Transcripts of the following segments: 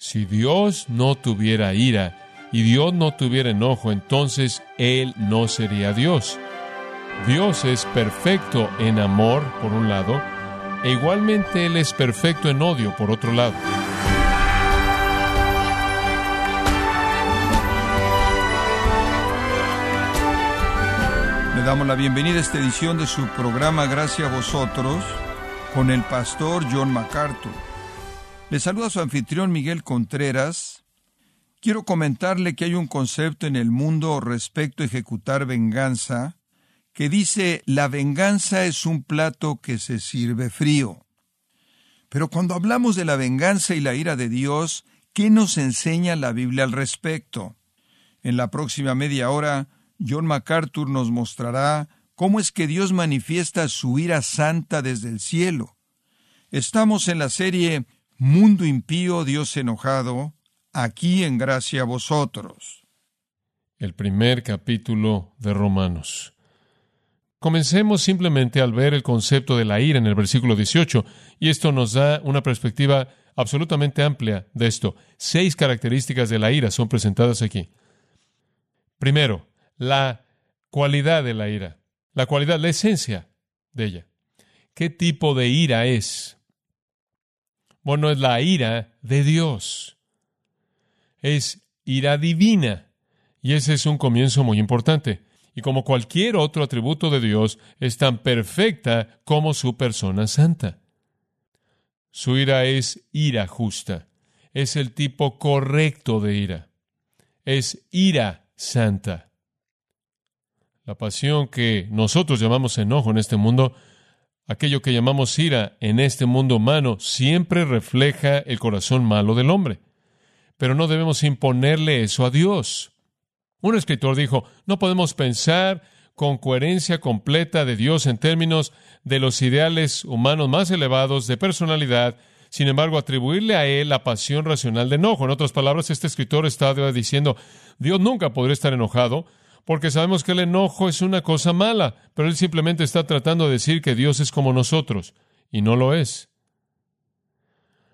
Si Dios no tuviera ira y Dios no tuviera enojo, entonces Él no sería Dios. Dios es perfecto en amor, por un lado, e igualmente Él es perfecto en odio, por otro lado. Le damos la bienvenida a esta edición de su programa Gracias a vosotros con el pastor John MacArthur. Le saluda su anfitrión Miguel Contreras. Quiero comentarle que hay un concepto en el mundo respecto a ejecutar venganza que dice la venganza es un plato que se sirve frío. Pero cuando hablamos de la venganza y la ira de Dios, ¿qué nos enseña la Biblia al respecto? En la próxima media hora, John MacArthur nos mostrará cómo es que Dios manifiesta su ira santa desde el cielo. Estamos en la serie Mundo impío, Dios enojado, aquí en gracia a vosotros. El primer capítulo de Romanos. Comencemos simplemente al ver el concepto de la ira en el versículo 18, y esto nos da una perspectiva absolutamente amplia de esto. Seis características de la ira son presentadas aquí. Primero, la cualidad de la ira, la cualidad, la esencia de ella. ¿Qué tipo de ira es? Bueno, es la ira de Dios. Es ira divina. Y ese es un comienzo muy importante. Y como cualquier otro atributo de Dios, es tan perfecta como su persona santa. Su ira es ira justa. Es el tipo correcto de ira. Es ira santa. La pasión que nosotros llamamos enojo en este mundo aquello que llamamos ira en este mundo humano siempre refleja el corazón malo del hombre. Pero no debemos imponerle eso a Dios. Un escritor dijo, no podemos pensar con coherencia completa de Dios en términos de los ideales humanos más elevados de personalidad, sin embargo, atribuirle a él la pasión racional de enojo. En otras palabras, este escritor está diciendo, Dios nunca podría estar enojado, porque sabemos que el enojo es una cosa mala, pero él simplemente está tratando de decir que Dios es como nosotros, y no lo es.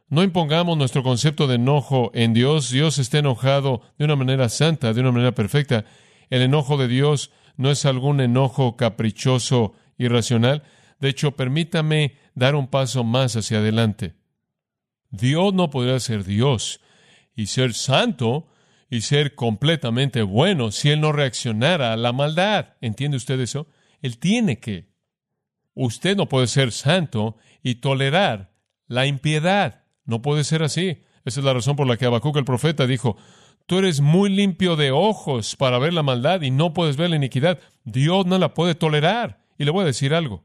No impongamos nuestro concepto de enojo en Dios. Dios está enojado de una manera santa, de una manera perfecta. El enojo de Dios no es algún enojo caprichoso, irracional. De hecho, permítame dar un paso más hacia adelante. Dios no podría ser Dios y ser santo y ser completamente bueno si Él no reaccionara a la maldad. ¿Entiende usted eso? Él tiene que. Usted no puede ser santo y tolerar la impiedad. No puede ser así. Esa es la razón por la que Habacuc el profeta dijo, tú eres muy limpio de ojos para ver la maldad y no puedes ver la iniquidad. Dios no la puede tolerar. Y le voy a decir algo.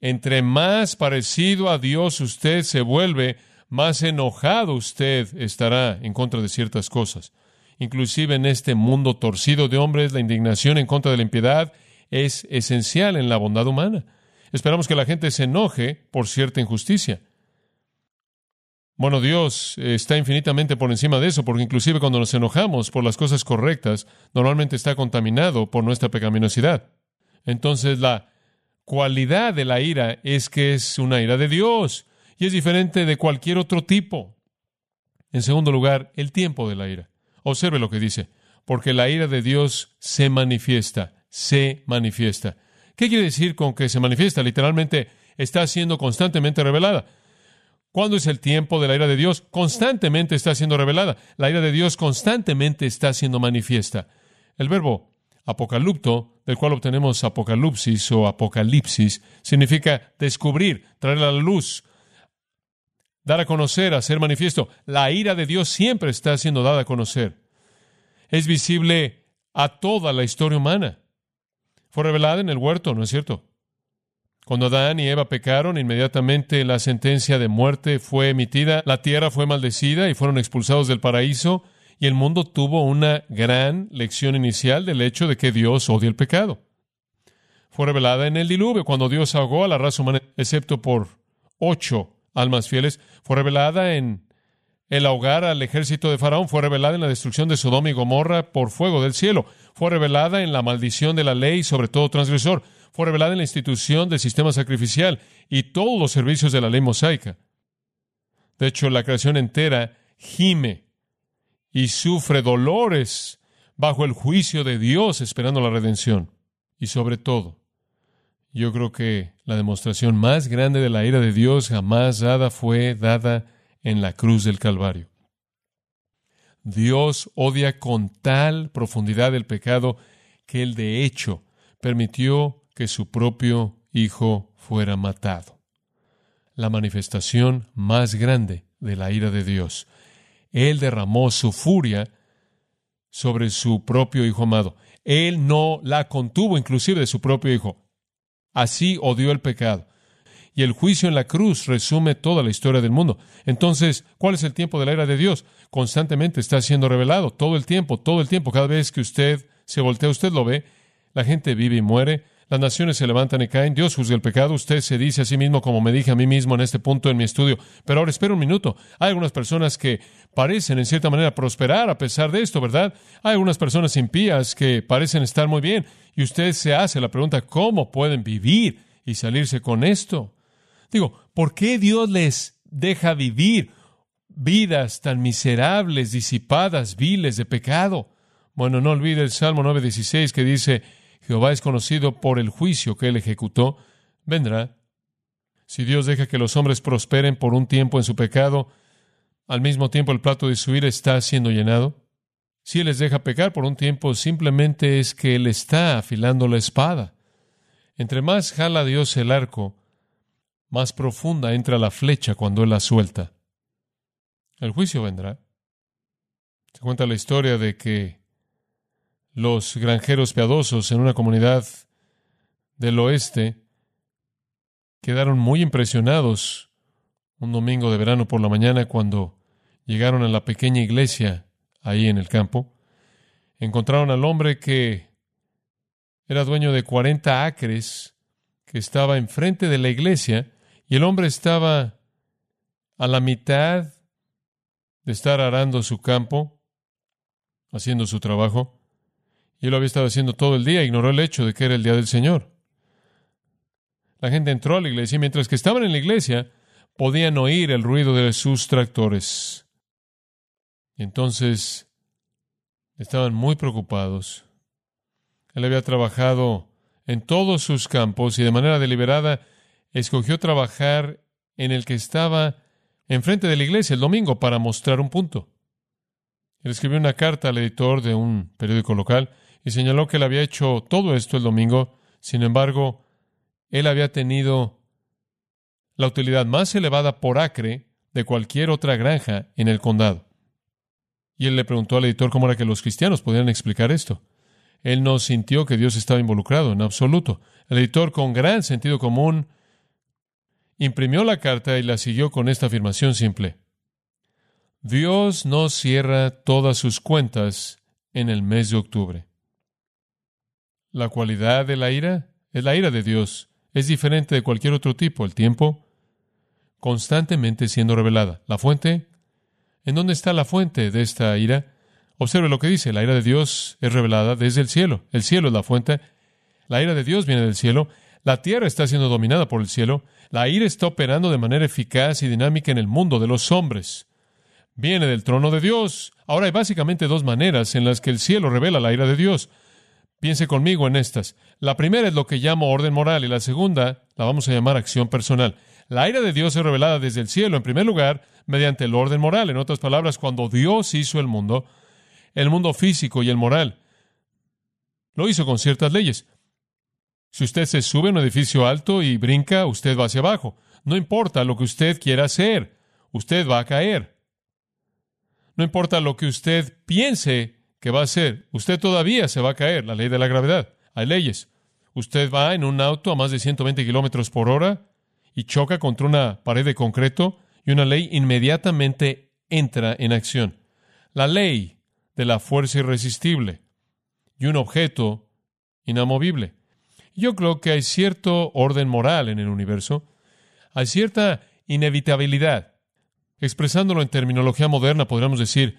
Entre más parecido a Dios usted se vuelve, más enojado usted estará en contra de ciertas cosas. Inclusive en este mundo torcido de hombres, la indignación en contra de la impiedad es esencial en la bondad humana. Esperamos que la gente se enoje por cierta injusticia. Bueno, Dios está infinitamente por encima de eso, porque inclusive cuando nos enojamos por las cosas correctas, normalmente está contaminado por nuestra pecaminosidad. Entonces la cualidad de la ira es que es una ira de Dios y es diferente de cualquier otro tipo. En segundo lugar, el tiempo de la ira. Observe lo que dice, porque la ira de Dios se manifiesta, se manifiesta. ¿Qué quiere decir con que se manifiesta? Literalmente está siendo constantemente revelada. ¿Cuándo es el tiempo de la ira de Dios? Constantemente está siendo revelada. La ira de Dios constantemente está siendo manifiesta. El verbo apocalipto, del cual obtenemos apocalipsis o apocalipsis, significa descubrir, traer a la luz, dar a conocer, hacer manifiesto. La ira de Dios siempre está siendo dada a conocer. Es visible a toda la historia humana. Fue revelada en el huerto, ¿no es cierto? Cuando Adán y Eva pecaron, inmediatamente la sentencia de muerte fue emitida, la tierra fue maldecida y fueron expulsados del paraíso, y el mundo tuvo una gran lección inicial del hecho de que Dios odia el pecado. Fue revelada en el diluvio, cuando Dios ahogó a la raza humana, excepto por ocho almas fieles, fue revelada en el ahogar al ejército de Faraón, fue revelada en la destrucción de Sodoma y Gomorra por fuego del cielo, fue revelada en la maldición de la ley sobre todo transgresor, fue revelada en la institución del sistema sacrificial y todos los servicios de la ley mosaica. De hecho, la creación entera gime y sufre dolores bajo el juicio de Dios esperando la redención. Y sobre todo, yo creo que la demostración más grande de la ira de Dios jamás dada fue dada en la cruz del Calvario. Dios odia con tal profundidad el pecado que él de hecho permitió que su propio Hijo fuera matado. La manifestación más grande de la ira de Dios. Él derramó su furia sobre su propio Hijo amado. Él no la contuvo inclusive de su propio Hijo. Así odió el pecado. Y el juicio en la cruz resume toda la historia del mundo. Entonces, ¿cuál es el tiempo de la ira de Dios? Constantemente está siendo revelado, todo el tiempo, todo el tiempo. Cada vez que usted se voltea, usted lo ve. La gente vive y muere. Las naciones se levantan y caen. Dios juzga el pecado. Usted se dice a sí mismo, como me dije a mí mismo en este punto en mi estudio. Pero ahora espera un minuto. Hay algunas personas que parecen en cierta manera prosperar a pesar de esto, ¿verdad? Hay algunas personas impías que parecen estar muy bien. Y usted se hace la pregunta, ¿cómo pueden vivir y salirse con esto? Digo, ¿por qué Dios les deja vivir vidas tan miserables, disipadas, viles de pecado? Bueno, no olvide el Salmo 9:16 que dice, Jehová es conocido por el juicio que él ejecutó, vendrá. Si Dios deja que los hombres prosperen por un tiempo en su pecado, al mismo tiempo el plato de su ira está siendo llenado. Si Él les deja pecar por un tiempo, simplemente es que Él está afilando la espada. Entre más jala Dios el arco, más profunda entra la flecha cuando Él la suelta. El juicio vendrá. Se cuenta la historia de que los granjeros piadosos en una comunidad del oeste quedaron muy impresionados un domingo de verano por la mañana cuando llegaron a la pequeña iglesia ahí en el campo. Encontraron al hombre que era dueño de 40 acres, que estaba enfrente de la iglesia, y el hombre estaba a la mitad de estar arando su campo, haciendo su trabajo, y lo había estado haciendo todo el día, ignoró el hecho de que era el día del Señor. La gente entró a la iglesia y mientras que estaban en la iglesia podían oír el ruido de sus tractores. Entonces estaban muy preocupados. Él había trabajado en todos sus campos y de manera deliberada escogió trabajar en el que estaba enfrente de la iglesia el domingo para mostrar un punto. Él escribió una carta al editor de un periódico local y señaló que él había hecho todo esto el domingo. Sin embargo, él había tenido la utilidad más elevada por acre de cualquier otra granja en el condado. Y él le preguntó al editor cómo era que los cristianos podían explicar esto. Él no sintió que Dios estaba involucrado en absoluto. El editor, con gran sentido común, imprimió la carta y la siguió con esta afirmación simple. Dios no cierra todas sus cuentas en el mes de octubre. La cualidad de la ira es la ira de Dios. Es diferente de cualquier otro tipo. El tiempo constantemente siendo revelada. La fuente. ¿En dónde está la fuente de esta ira? Observe lo que dice. La ira de Dios es revelada desde el cielo. El cielo es la fuente. La ira de Dios viene del cielo. La tierra está siendo dominada por el cielo. La ira está operando de manera eficaz y dinámica en el mundo de los hombres. Viene del trono de Dios. Ahora hay básicamente dos maneras en las que el cielo revela la ira de Dios. Piense conmigo en estas. La primera es lo que llamo orden moral y la segunda la vamos a llamar acción personal. La ira de Dios es revelada desde el cielo, en primer lugar, mediante el orden moral. En otras palabras, cuando Dios hizo el mundo, el mundo físico y el moral, lo hizo con ciertas leyes. Si usted se sube a un edificio alto y brinca, usted va hacia abajo. No importa lo que usted quiera hacer, usted va a caer. No importa lo que usted piense ¿qué va a hacer? Usted todavía se va a caer, la ley de la gravedad. Hay leyes. Usted va en un auto a más de 120 kilómetros por hora y choca contra una pared de concreto y una ley inmediatamente entra en acción. La ley de la fuerza irresistible y un objeto inamovible. Yo creo que hay cierto orden moral en el universo, hay cierta inevitabilidad. Expresándolo en terminología moderna, podríamos decir,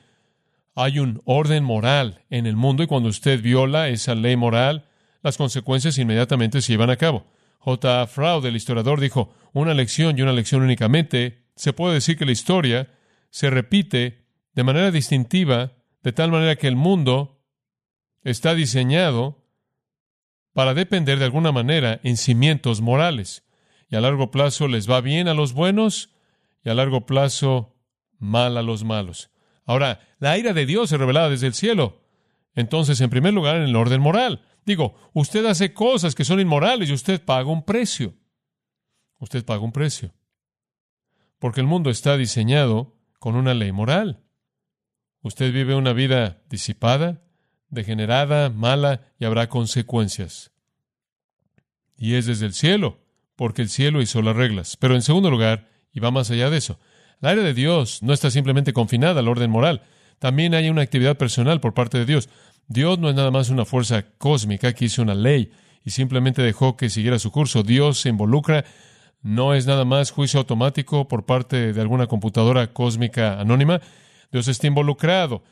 hay un orden moral en el mundo y cuando usted viola esa ley moral, las consecuencias inmediatamente se llevan a cabo. J. Fraud, el historiador, dijo, una lección y una lección únicamente se puede decir que la historia se repite de manera distintiva, de tal manera que el mundo está diseñado para depender de alguna manera en cimientos morales. Y a largo plazo les va bien a los buenos y a largo plazo mal a los malos. Ahora, la ira de Dios es revelada desde el cielo. Entonces, en primer lugar, en el orden moral. Digo, usted hace cosas que son inmorales y usted paga un precio. Usted paga un precio. Porque el mundo está diseñado con una ley moral. Usted vive una vida disipada, degenerada, mala, y habrá consecuencias. Y es desde el cielo, porque el cielo hizo las reglas. Pero en segundo lugar, y va más allá de eso, la ira de Dios no está simplemente confinada al orden moral. También hay una actividad personal por parte de Dios. Dios no es nada más una fuerza cósmica que hizo una ley y simplemente dejó que siguiera su curso. Dios se involucra, no es nada más juicio automático por parte de alguna computadora cósmica anónima. Dios está involucrado.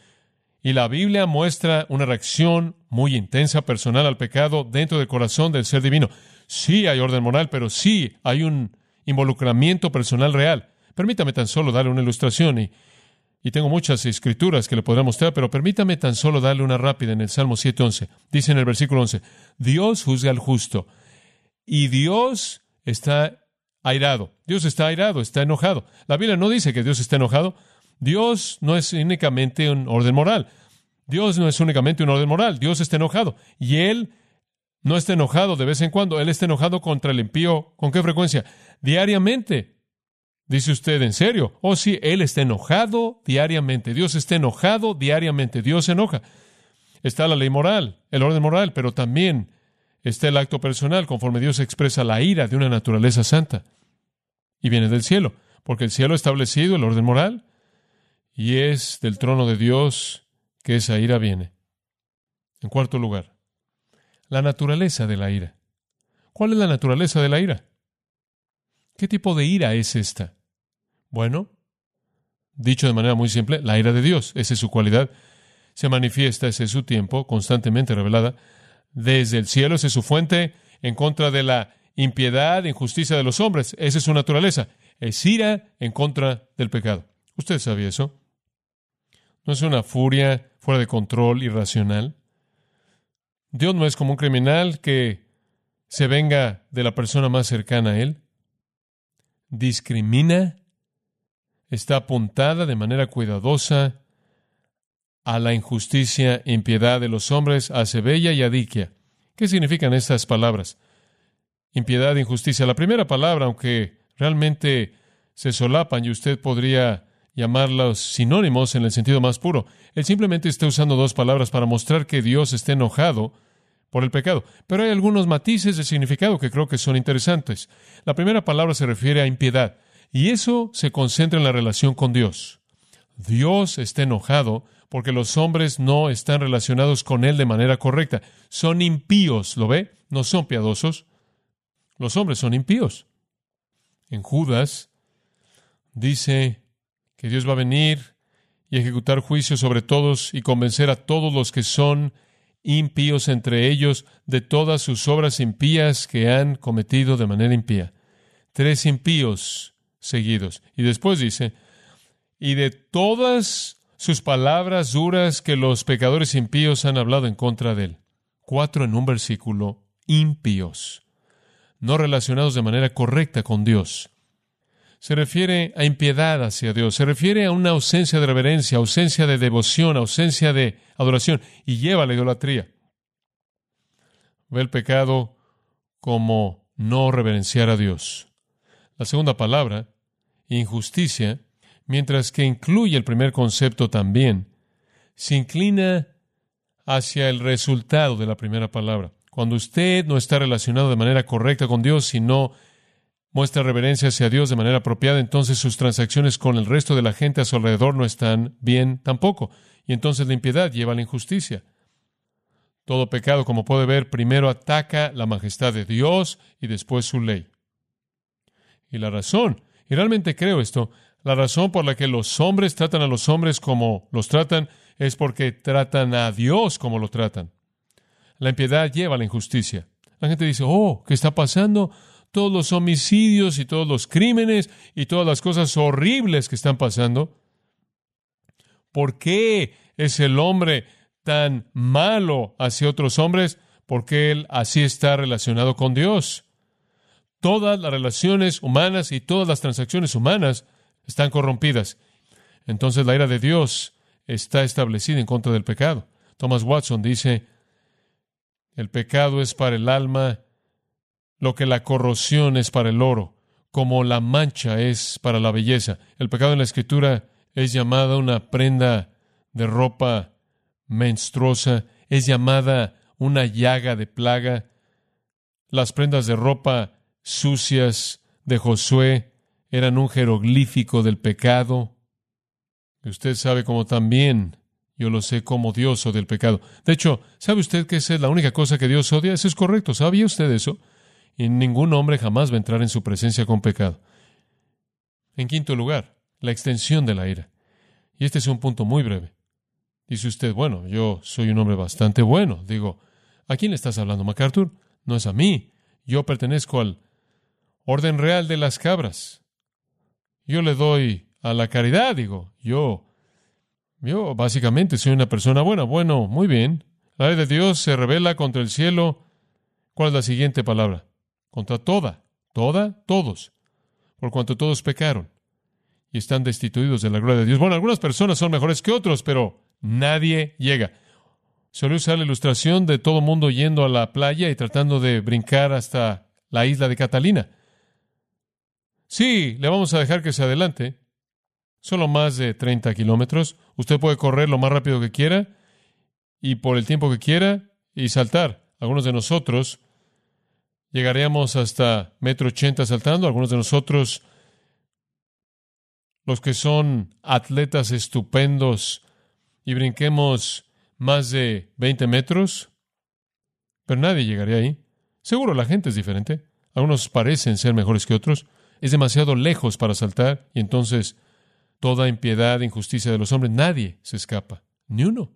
Y la Biblia muestra una reacción muy intensa personal al pecado dentro del corazón del ser divino. Sí hay orden moral, pero sí hay un involucramiento personal real. Permítame tan solo darle una ilustración y, y tengo muchas escrituras que le podré mostrar, pero permítame tan solo darle una rápida en el Salmo 7.11. Dice en el versículo 11, Dios juzga al justo y Dios está airado. Dios está airado, está enojado. La Biblia no dice que Dios está enojado. Dios no es únicamente un orden moral. Dios no es únicamente un orden moral. Dios está enojado. Y Él no está enojado de vez en cuando. Él está enojado contra el impío. ¿Con qué frecuencia? Diariamente. Dice usted, ¿en serio? Oh, sí, Él está enojado diariamente. Dios está enojado diariamente. Dios se enoja. Está la ley moral, el orden moral, pero también está el acto personal, conforme Dios expresa la ira de una naturaleza santa. Y viene del cielo, porque el cielo ha establecido el orden moral y es del trono de Dios que esa ira viene. En cuarto lugar, la naturaleza de la ira. ¿Cuál es la naturaleza de la ira? ¿Qué tipo de ira es esta? Bueno, dicho de manera muy simple, la ira de Dios, esa es su cualidad, se manifiesta, ese es su tiempo, constantemente revelada, desde el cielo, esa es su fuente, en contra de la impiedad, injusticia de los hombres, esa es su naturaleza, es ira en contra del pecado. ¿Usted sabía eso? ¿No es una furia fuera de control, irracional? Dios no es como un criminal que se venga de la persona más cercana a él. Discrimina está apuntada de manera cuidadosa a la injusticia e impiedad de los hombres, a Sebella y a Diquia. ¿Qué significan estas palabras? Impiedad e injusticia. La primera palabra, aunque realmente se solapan y usted podría llamarlos sinónimos en el sentido más puro, él simplemente está usando dos palabras para mostrar que Dios está enojado por el pecado. Pero hay algunos matices de significado que creo que son interesantes. La primera palabra se refiere a impiedad. Y eso se concentra en la relación con Dios. Dios está enojado porque los hombres no están relacionados con Él de manera correcta. Son impíos, ¿lo ve? No son piadosos. Los hombres son impíos. En Judas dice que Dios va a venir y ejecutar juicio sobre todos y convencer a todos los que son impíos entre ellos de todas sus obras impías que han cometido de manera impía. Tres impíos seguidos. Y después dice, y de todas sus palabras duras que los pecadores impíos han hablado en contra de él. Cuatro en un versículo, impíos, no relacionados de manera correcta con Dios. Se refiere a impiedad hacia Dios, se refiere a una ausencia de reverencia, ausencia de devoción, ausencia de adoración, y lleva a la idolatría. Ve el pecado como no reverenciar a Dios. La segunda palabra, injusticia, mientras que incluye el primer concepto también, se inclina hacia el resultado de la primera palabra. Cuando usted no está relacionado de manera correcta con Dios, y no muestra reverencia hacia Dios de manera apropiada, entonces sus transacciones con el resto de la gente a su alrededor no están bien tampoco. Y entonces la impiedad lleva a la injusticia. Todo pecado, como puede ver, primero ataca la majestad de Dios y después su ley. Y la razón, y realmente creo esto, la razón por la que los hombres tratan a los hombres como los tratan es porque tratan a Dios como lo tratan. La impiedad lleva a la injusticia. La gente dice, oh, ¿qué está pasando? todos los homicidios y todos los crímenes y todas las cosas horribles que están pasando? ¿Por qué es el hombre tan malo hacia otros hombres? Porque él así está relacionado con Dios. Todas las relaciones humanas y todas las transacciones humanas están corrompidas. Entonces la ira de Dios está establecida en contra del pecado. Thomas Watson dice, el pecado es para el alma lo que la corrosión es para el oro, como la mancha es para la belleza. El pecado en la escritura es llamada una prenda de ropa menstruosa, es llamada una llaga de plaga. Las prendas de ropa sucias de Josué eran un jeroglífico del pecado. Usted sabe cómo también yo lo sé como Dios odia el pecado. De hecho, ¿sabe usted que esa es la única cosa que Dios odia? Eso es correcto. ¿Sabía usted eso? Y ningún hombre jamás va a entrar en su presencia con pecado. En quinto lugar, la extensión de la ira. Y este es un punto muy breve. Dice usted, bueno, yo soy un hombre bastante bueno. Digo, ¿a quién le estás hablando, MacArthur? No es a mí. Yo pertenezco al orden real de las cabras. Yo le doy a la caridad, digo, yo, yo básicamente soy una persona buena. Bueno, muy bien. La ley de Dios se revela contra el cielo. ¿Cuál es la siguiente palabra? Contra toda, toda, todos, por cuanto todos pecaron y están destituidos de la gloria de Dios. Bueno, algunas personas son mejores que otros, pero nadie llega. Suele usar la ilustración de todo mundo yendo a la playa y tratando de brincar hasta la isla de Catalina. Sí, le vamos a dejar que se adelante. Solo más de 30 kilómetros. Usted puede correr lo más rápido que quiera y por el tiempo que quiera y saltar. Algunos de nosotros llegaríamos hasta metro ochenta saltando. Algunos de nosotros los que son atletas estupendos y brinquemos más de 20 metros, pero nadie llegaría ahí. Seguro la gente es diferente. Algunos parecen ser mejores que otros. Es demasiado lejos para saltar y entonces toda impiedad, injusticia de los hombres, nadie se escapa, ni uno.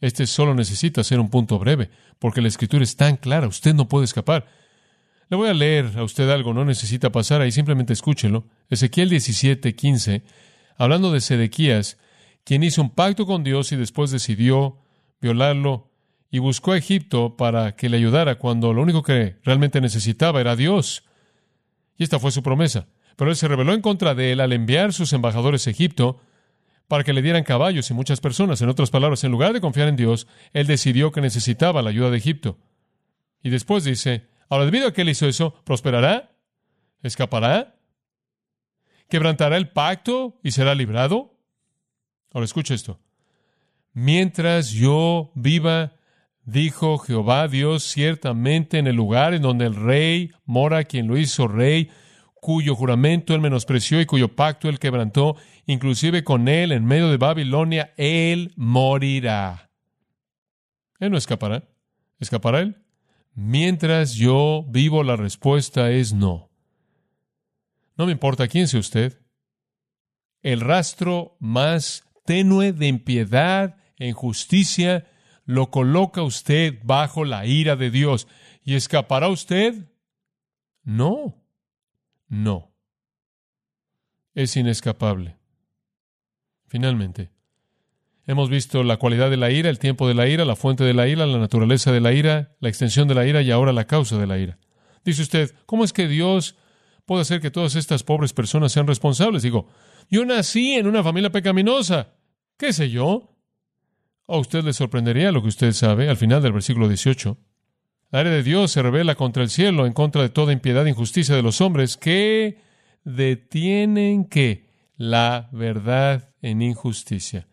Este solo necesita ser un punto breve, porque la escritura es tan clara, usted no puede escapar. Le voy a leer a usted algo, no necesita pasar ahí, simplemente escúchelo. Ezequiel 17, 15, hablando de Sedequías, quien hizo un pacto con Dios y después decidió violarlo y buscó a Egipto para que le ayudara cuando lo único que realmente necesitaba era Dios. Esta fue su promesa. Pero él se rebeló en contra de él al enviar sus embajadores a Egipto para que le dieran caballos y muchas personas. En otras palabras, en lugar de confiar en Dios, él decidió que necesitaba la ayuda de Egipto. Y después dice, Ahora, debido a que él hizo eso, ¿prosperará? ¿Escapará? ¿Quebrantará el pacto y será librado? Ahora escucha esto. Mientras yo viva, dijo Jehová Dios, ciertamente en el lugar en donde el rey mora, quien lo hizo rey, cuyo juramento él menospreció y cuyo pacto él quebrantó, inclusive con él en medio de Babilonia, él morirá. Él no escapará. ¿Escapará él? Mientras yo vivo, la respuesta es no. No me importa quién sea usted. El rastro más tenue de impiedad e injusticia lo coloca usted bajo la ira de Dios. ¿Y escapará usted? No, no. Es inescapable. Finalmente, Hemos visto la cualidad de la ira, el tiempo de la ira, la fuente de la ira, la naturaleza de la ira, la extensión de la ira y ahora la causa de la ira. Dice usted, ¿cómo es que Dios puede hacer que todas estas pobres personas sean responsables? Digo, yo nací en una familia pecaminosa. ¿Qué sé yo? A usted le sorprendería lo que usted sabe al final del versículo 18. La ira de Dios se revela contra el cielo, en contra de toda impiedad e injusticia de los hombres que detienen que la verdad en injusticia.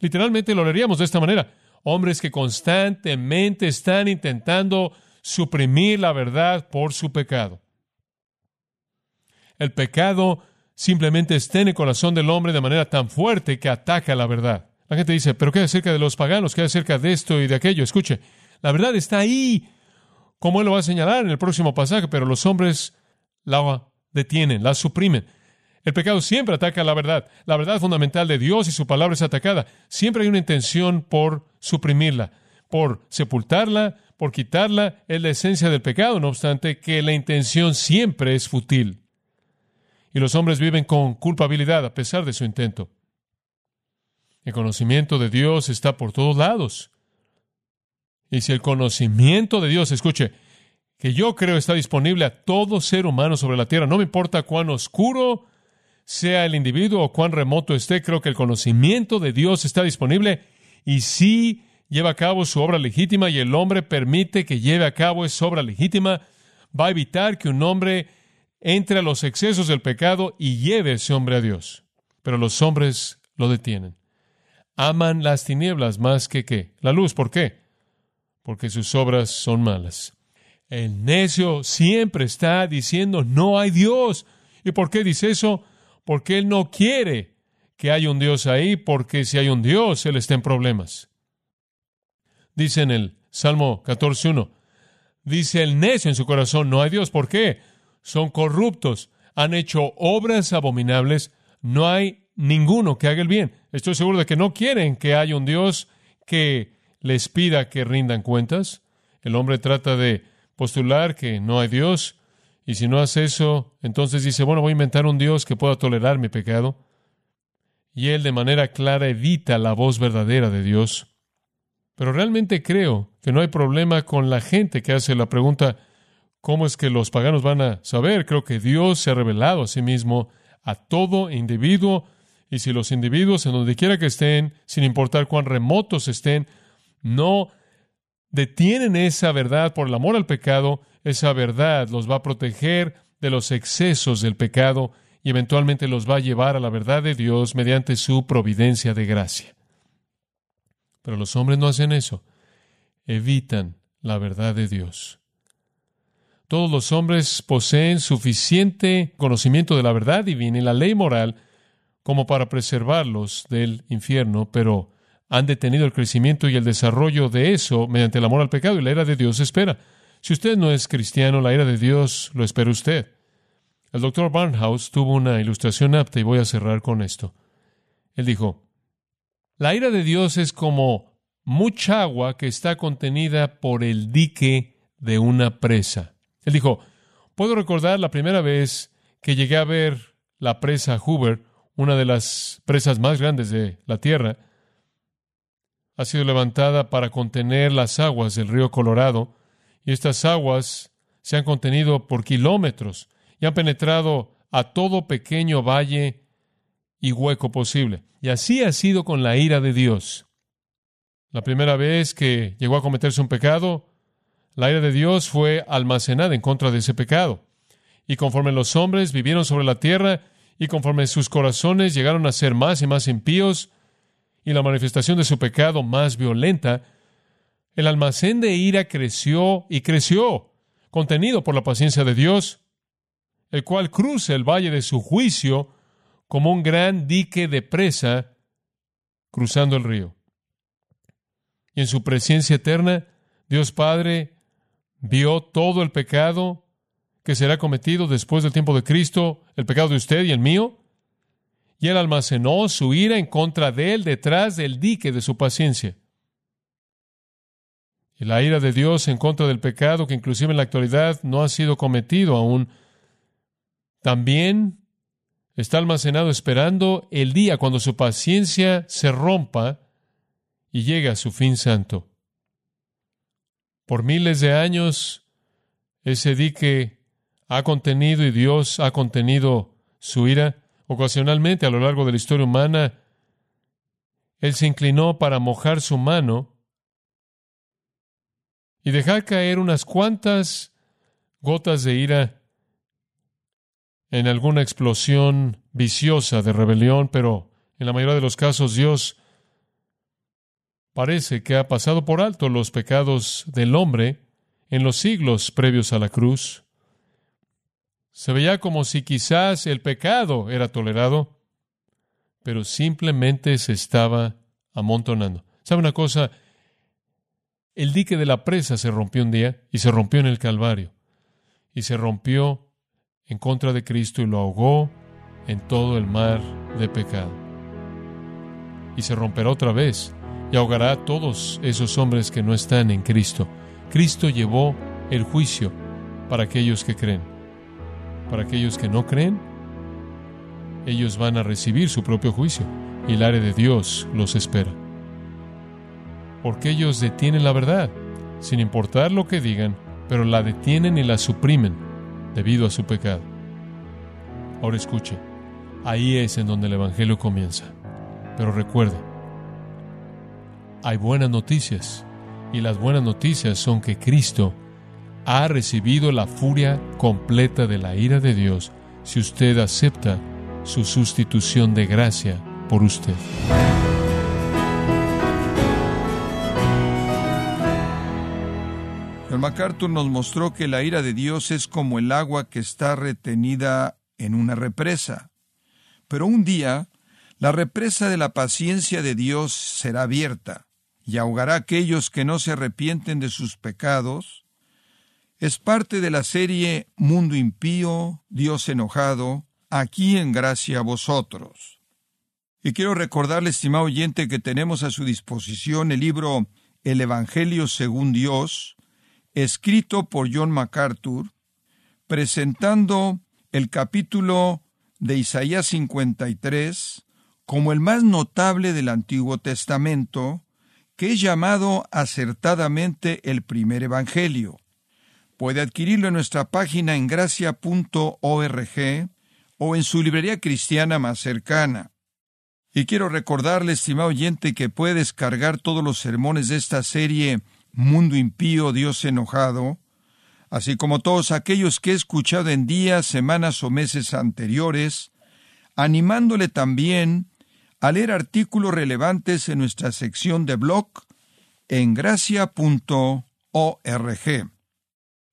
Literalmente lo leeríamos de esta manera. Hombres que constantemente están intentando suprimir la verdad por su pecado. El pecado simplemente está en el corazón del hombre de manera tan fuerte que ataca la verdad. La gente dice, pero ¿qué acerca de los paganos? ¿Qué acerca de esto y de aquello? Escuche, la verdad está ahí, como él lo va a señalar en el próximo pasaje, pero los hombres la detienen, la suprimen. El pecado siempre ataca la verdad. La verdad fundamental de Dios y su palabra es atacada. Siempre hay una intención por suprimirla. por sepultarla, por quitarla, es la esencia del pecado, no obstante que la intención siempre es fútil. Y los hombres viven con culpabilidad a pesar de su intento. El conocimiento de Dios está por todos lados. Y si el conocimiento de Dios, escuche, que yo creo está disponible a todo ser humano sobre la tierra, no me importa cuán oscuro sea el individuo o cuán remoto esté, creo que el conocimiento de Dios está disponible y si lleva a cabo su obra legítima y el hombre permite que lleve a cabo esa obra legítima, va a evitar que un hombre entre a los excesos del pecado y lleve a ese hombre a Dios. Pero los hombres lo detienen. Aman las tinieblas más que qué? La luz. ¿Por qué? Porque sus obras son malas. El necio siempre está diciendo, no hay Dios. ¿Y por qué dice eso? Porque él no quiere que haya un Dios ahí, porque si hay un Dios, él está en problemas. Dice en el Salmo 14.1, dice el necio en su corazón, no hay Dios. ¿Por qué? Son corruptos, han hecho obras abominables, no hay ninguno que haga el bien. Estoy seguro de que no quieren que haya un Dios que les pida que rindan cuentas. El hombre trata de postular que no hay Dios, y si no hace eso, entonces dice, bueno, voy a inventar un Dios que pueda tolerar mi pecado. Y él de manera clara evita la voz verdadera de Dios. Pero realmente creo que no hay problema con la gente que hace la pregunta, ¿cómo es que los paganos van a saber? Creo que Dios se ha revelado a sí mismo a todo individuo, y si los individuos, en donde quiera que estén, sin importar cuán remotos estén, no detienen esa verdad por el amor al pecado, esa verdad los va a proteger de los excesos del pecado y eventualmente los va a llevar a la verdad de Dios mediante su providencia de gracia. Pero los hombres no hacen eso, evitan la verdad de Dios. Todos los hombres poseen suficiente conocimiento de la verdad divina y la ley moral como para preservarlos del infierno, pero han detenido el crecimiento y el desarrollo de eso mediante el amor al pecado y la ira de Dios espera. Si usted no es cristiano, la ira de Dios lo espera usted. El doctor Barnhouse tuvo una ilustración apta y voy a cerrar con esto. Él dijo, la ira de Dios es como mucha agua que está contenida por el dique de una presa. Él dijo, puedo recordar la primera vez que llegué a ver la presa Hoover, una de las presas más grandes de la Tierra, ha sido levantada para contener las aguas del río Colorado, y estas aguas se han contenido por kilómetros y han penetrado a todo pequeño valle y hueco posible. Y así ha sido con la ira de Dios. La primera vez que llegó a cometerse un pecado, la ira de Dios fue almacenada en contra de ese pecado. Y conforme los hombres vivieron sobre la tierra y conforme sus corazones llegaron a ser más y más impíos, y la manifestación de su pecado más violenta, el almacén de ira creció y creció, contenido por la paciencia de Dios, el cual cruza el valle de su juicio como un gran dique de presa cruzando el río. Y en su presencia eterna, Dios Padre vio todo el pecado que será cometido después del tiempo de Cristo, el pecado de usted y el mío, y él almacenó su ira en contra de él detrás del dique de su paciencia. Y la ira de Dios en contra del pecado, que inclusive en la actualidad no ha sido cometido aún, también está almacenado esperando el día cuando su paciencia se rompa y llegue a su fin santo. Por miles de años, ese dique ha contenido y Dios ha contenido su ira Ocasionalmente a lo largo de la historia humana, Él se inclinó para mojar su mano y dejar caer unas cuantas gotas de ira en alguna explosión viciosa de rebelión, pero en la mayoría de los casos Dios parece que ha pasado por alto los pecados del hombre en los siglos previos a la cruz. Se veía como si quizás el pecado era tolerado, pero simplemente se estaba amontonando. ¿Sabe una cosa? El dique de la presa se rompió un día y se rompió en el Calvario. Y se rompió en contra de Cristo y lo ahogó en todo el mar de pecado. Y se romperá otra vez y ahogará a todos esos hombres que no están en Cristo. Cristo llevó el juicio para aquellos que creen. Para aquellos que no creen, ellos van a recibir su propio juicio y el área de Dios los espera. Porque ellos detienen la verdad, sin importar lo que digan, pero la detienen y la suprimen debido a su pecado. Ahora escuche, ahí es en donde el Evangelio comienza. Pero recuerde, hay buenas noticias, y las buenas noticias son que Cristo ha recibido la furia completa de la ira de Dios si usted acepta su sustitución de gracia por usted. El MacArthur nos mostró que la ira de Dios es como el agua que está retenida en una represa. Pero un día, la represa de la paciencia de Dios será abierta y ahogará a aquellos que no se arrepienten de sus pecados. Es parte de la serie Mundo impío, Dios enojado, aquí en gracia a vosotros. Y quiero recordarle, estimado oyente, que tenemos a su disposición el libro El Evangelio según Dios, escrito por John MacArthur, presentando el capítulo de Isaías 53 como el más notable del Antiguo Testamento, que es llamado acertadamente el primer Evangelio. Puede adquirirlo en nuestra página en gracia.org o en su librería cristiana más cercana. Y quiero recordarle, estimado oyente, que puede descargar todos los sermones de esta serie Mundo impío, Dios enojado, así como todos aquellos que he escuchado en días, semanas o meses anteriores, animándole también a leer artículos relevantes en nuestra sección de blog en gracia.org.